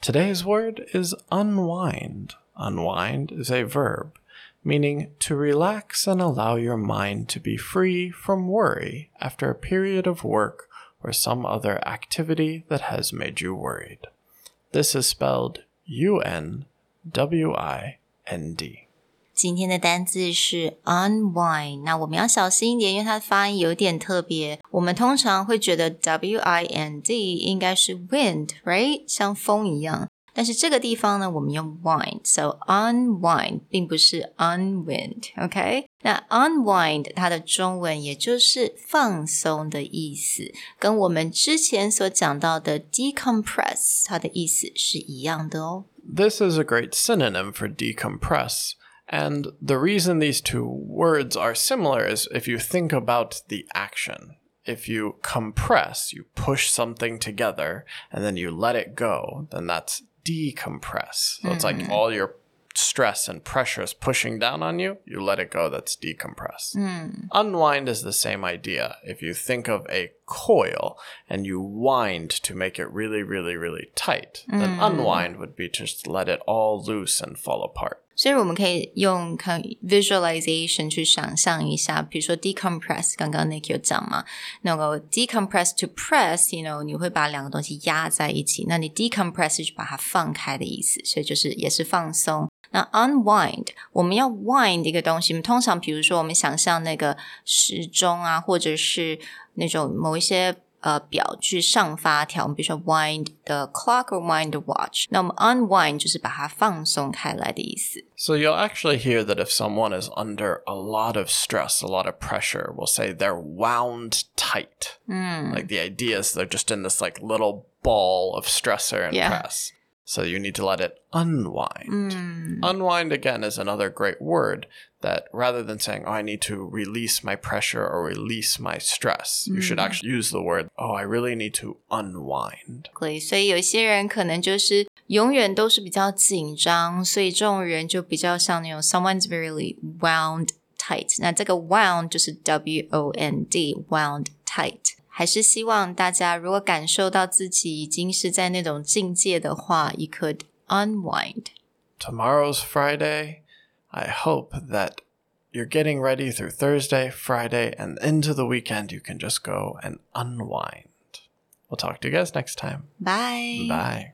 Today's word is unwind. Unwind is a verb meaning to relax and allow your mind to be free from worry after a period of work or some other activity that has made you worried. This is spelled U N W I N D. 今天的单字是 unwind，那我们要小心一点，因为它的发音有点特别。我们通常会觉得 w i n d 应该是 wind，right，像风一样。但是这个地方呢，我们用 wind，so unwind 并不是 unwind，OK？、那 unwind 它的中文也就是放松的意思，跟我们之前所讲到的 decompress 它的意思是一样的哦。 This is a great synonym for decompress. And the reason these two words are similar is if you think about the action. If you compress, you push something together and then you let it go, then that's decompress. So it's like mm. all your stress and pressure is pushing down on you, you let it go, that's decompress. Unwind is the same idea. If you think of a coil and you wind to make it really, really, really tight, then unwind would be just let it all loose and fall apart. 所以我们可以用看 visualization 去想象一下，比如说 decompress，刚刚 Nick 有讲嘛，那个 decompress to press，you know，你会把两个东西压在一起，那你 decompress 是把它放开的意思，所以就是也是放松。 那 unwind，我们要 wind 一个东西，通常比如说我们想象那个时钟啊，或者是那种某一些。呃，表去上发条，我们比如说 wind the clock or wind the watch。那我们 unwind 就是把它放松开来的意思。 So you'll actually hear that if someone is under a lot of stress, a lot of pressure, we'll say they're wound tight. Like the idea is they're just in this like little ball of stressor and Yeah. press. So you need to let it unwind. Unwind again is another great word that rather than saying, oh, I need to release my pressure or release my stress, you should actually use the word, oh, I really need to unwind. 对，所以有一些人可能就是永远都是比较紧张，所以这种人就比较像那种 someone's really wound tight。那这个 wound 就是 W O N D wound tight。 还是希望大家如果感受到自己已经是在那种境界的话，you could unwind。 tomorrow's Friday. I hope that you're getting ready through Thursday, Friday, and into the weekend. You can just go and unwind. We'll talk to you guys next time. Bye。 Bye.